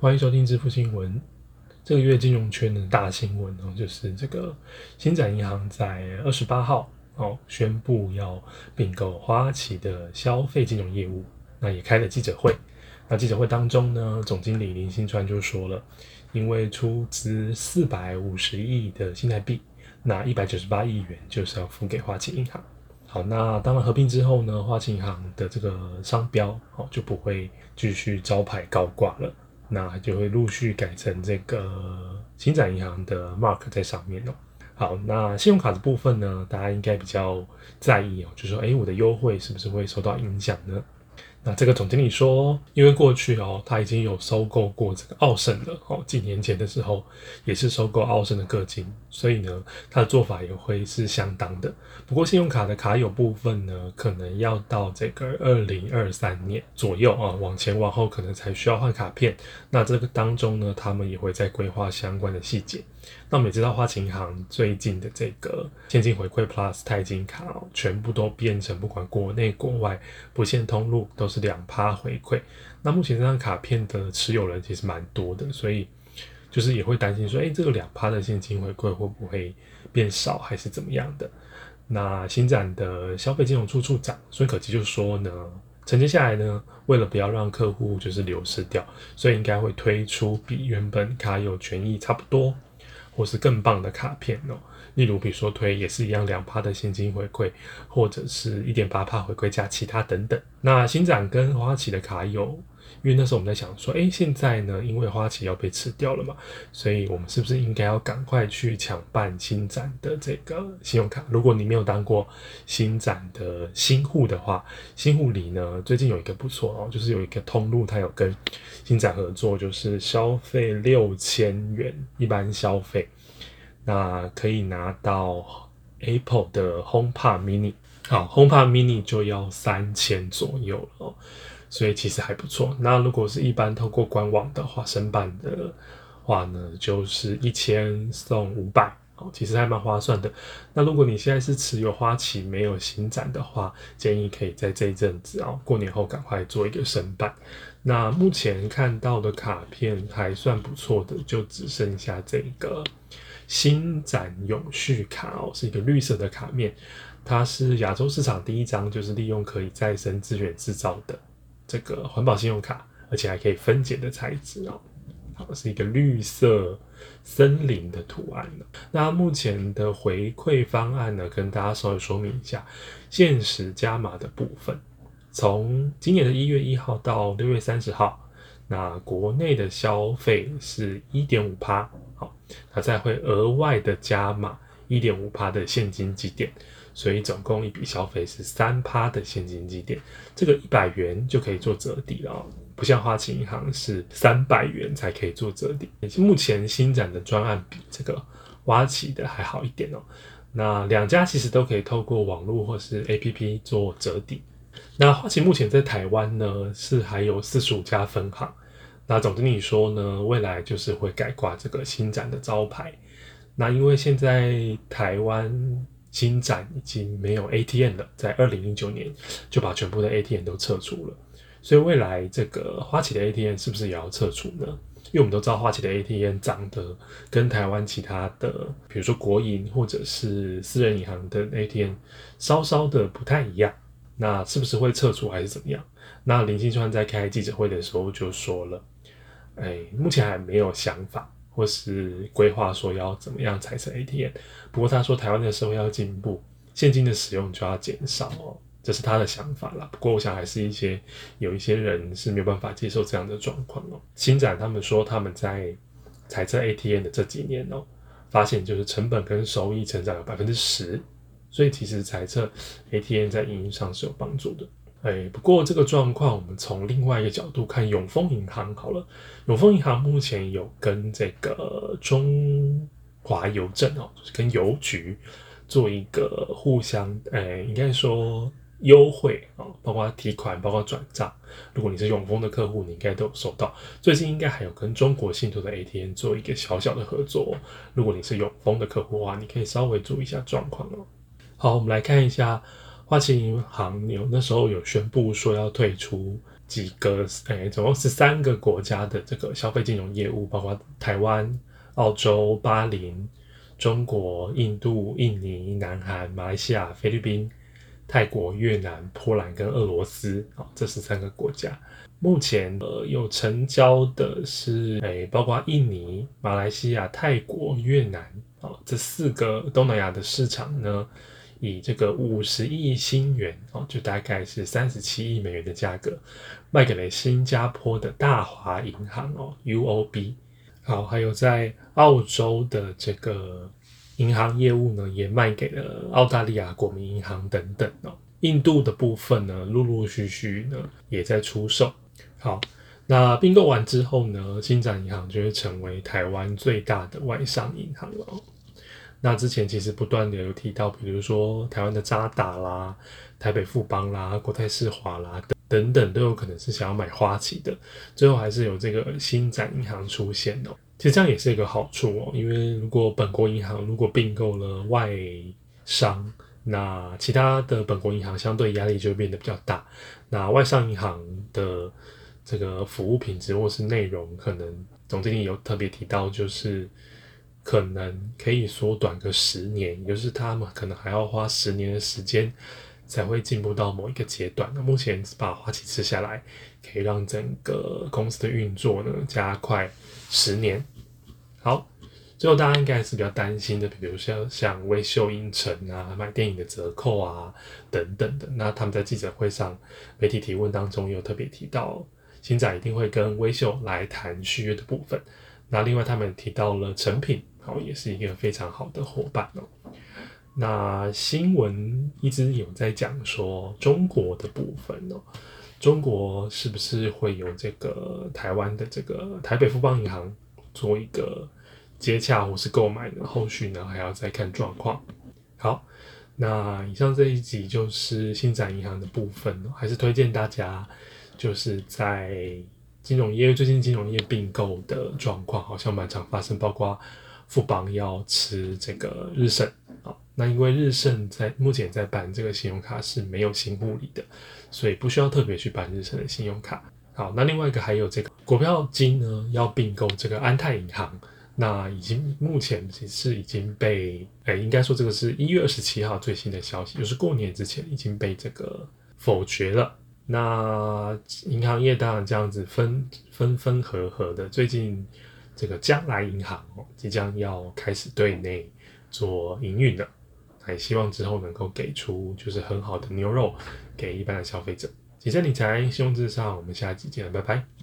欢迎收听支付新闻。这个月金融圈的大新闻哦，就是这个新展银行在二十八号哦宣布要并购花旗的消费金融业务，那也开了记者会。那记者会当中呢，总经理林新川就说了，因为出资四百五十亿的新台币，那一百九十八亿元就是要付给花旗银行。好，那当然合并之后呢，花旗银行的这个商标哦就不会继续招牌高挂了，那就会陆续改成这个新展银行的 mark 在上面哦。好，那信用卡的部分呢，大家应该比较在意哦，就是说，哎，我的优惠是不是会受到影响呢？那这个总经理说，因为过去哦，他已经有收购过这个奥盛了哦，几年前的时候也是收购奥盛的个金，所以呢，他的做法也会是相当的。不过信用卡的卡友部分呢，可能要到这个二零二三年左右啊，往前往后可能才需要换卡片。那这个当中呢，他们也会在规划相关的细节。那我们也知道，花旗银行最近的这个现金回馈 Plus 钛金卡哦，全部都变成不管国内国外不限通路都是两趴回馈。那目前这张卡片的持有人其实蛮多的，所以就是也会担心说，哎，这个两趴的现金回馈会不会变少，还是怎么样的？那新展的消费金融处处长孙可基就说呢，承接下来呢，为了不要让客户就是流失掉，所以应该会推出比原本卡有权益差不多。或是更棒的卡片哦，例如比如说推也是一样两帕的现金回馈，或者是一点八帕回馈加其他等等。那新展跟花旗的卡有，因为那时候我们在想说，哎，现在呢，因为花旗要被吃掉了嘛，所以我们是不是应该要赶快去抢办新展的这个信用卡？如果你没有当过新展的新户的话，新户里呢最近有一个不错哦，就是有一个通路，它有跟新展合作，就是消费六千元一般消费。那可以拿到 Apple 的 HomePod Mini，好，HomePod Mini 就要三千左右了哦，所以其实还不错。那如果是一般透过官网的话，申办的话呢，就是一千送五百，哦，其实还蛮划算的。那如果你现在是持有花旗没有新展的话，建议可以在这一阵子啊，过年后赶快做一个申办。那目前看到的卡片还算不错的，就只剩下这个。新展永续卡哦，是一个绿色的卡面，它是亚洲市场第一张，就是利用可以再生资源制造的这个环保信用卡，而且还可以分解的材质哦。好，是一个绿色森林的图案那目前的回馈方案呢，跟大家稍微说明一下，限时加码的部分，从今年的一月一号到六月三十号。那国内的消费是一点五趴，好，它再会额外的加码一点五趴的现金积点，所以总共一笔消费是三趴的现金积点，这个一百元就可以做折抵了，不像花旗银行是三百元才可以做折抵。目前新展的专案比这个花旗的还好一点哦。那两家其实都可以透过网络或是 APP 做折抵。那花旗目前在台湾呢是还有四十五家分行。那总经理说呢，未来就是会改挂这个新展的招牌。那因为现在台湾新展已经没有 ATM 了，在二零零九年就把全部的 ATM 都撤除了，所以未来这个花旗的 ATM 是不是也要撤除呢？因为我们都知道花旗的 ATM 长得跟台湾其他的，比如说国营或者是私人银行的 ATM 稍稍的不太一样。那是不是会撤除还是怎么样？那林新川在开记者会的时候就说了。哎，目前还没有想法或是规划说要怎么样才成 ATM。不过他说台湾的社会要进步，现金的使用就要减少哦，这是他的想法啦。不过我想还是一些有一些人是没有办法接受这样的状况哦。新展他们说他们在彩测 ATM 的这几年哦，发现就是成本跟收益成长有百分之十，所以其实彩测 ATM 在运营上是有帮助的。哎，不过这个状况，我们从另外一个角度看，永丰银行好了。永丰银行目前有跟这个中华邮政哦，就是跟邮局做一个互相，哎，应该说优惠啊，包括提款，包括转账。如果你是永丰的客户，你应该都有收到。最近应该还有跟中国信托的 ATM 做一个小小的合作。如果你是永丰的客户的话，你可以稍微注意一下状况哦。好，我们来看一下。花旗银行有那时候有宣布说要退出几个，哎，总共十三个国家的这个消费金融业务，包括台湾、澳洲、巴林、中国、印度、印尼、南韩、马来西亚、菲律宾、泰国、越南、波兰跟俄罗斯啊，这十三个国家。目前呃有成交的是，哎，包括印尼、马来西亚、泰国、越南啊这四个东南亚的市场呢。以这个五十亿新元哦，就大概是三十七亿美元的价格，卖给了新加坡的大华银行哦 （UOB）。好，还有在澳洲的这个银行业务呢，也卖给了澳大利亚国民银行等等哦。印度的部分呢，陆陆续续呢也在出售。好，那并购完之后呢，新展银行就会成为台湾最大的外商银行了。那之前其实不断的有提到，比如说台湾的渣打啦、台北富邦啦、国泰世华啦等等，都有可能是想要买花旗的。最后还是有这个新展银行出现哦。其实这样也是一个好处哦，因为如果本国银行如果并购了外商，那其他的本国银行相对压力就会变得比较大。那外商银行的这个服务品质或是内容，可能总经理有特别提到，就是。可能可以缩短个十年，也就是他们可能还要花十年的时间才会进步到某一个阶段。那目前把花旗吃下来，可以让整个公司的运作呢加快十年。好，最后大家应该是比较担心的，比如像像微秀影城啊，买电影的折扣啊等等的。那他们在记者会上媒体提问当中有特别提到，新仔一定会跟微秀来谈续约的部分。那另外他们提到了成品。哦，也是一个非常好的伙伴哦。那新闻一直有在讲说中国的部分哦，中国是不是会有这个台湾的这个台北富邦银行做一个接洽或是购买呢？后续呢还要再看状况。好，那以上这一集就是新展银行的部分哦，还是推荐大家就是在金融业最近金融业并购的状况好像蛮常发生，包括。富邦要吃这个日盛啊，那因为日盛在目前在办这个信用卡是没有新护理的，所以不需要特别去办日盛的信用卡。好，那另外一个还有这个国票金呢，要并购这个安泰银行，那已经目前其实已经被，哎，应该说这个是一月二十七号最新的消息，就是过年之前已经被这个否决了。那银行业当然这样子分分分合合的，最近。这个将来银行，即将要开始对内做营运了，还希望之后能够给出就是很好的牛肉给一般的消费者。谨慎理财，希望至上，我们下期见，拜拜。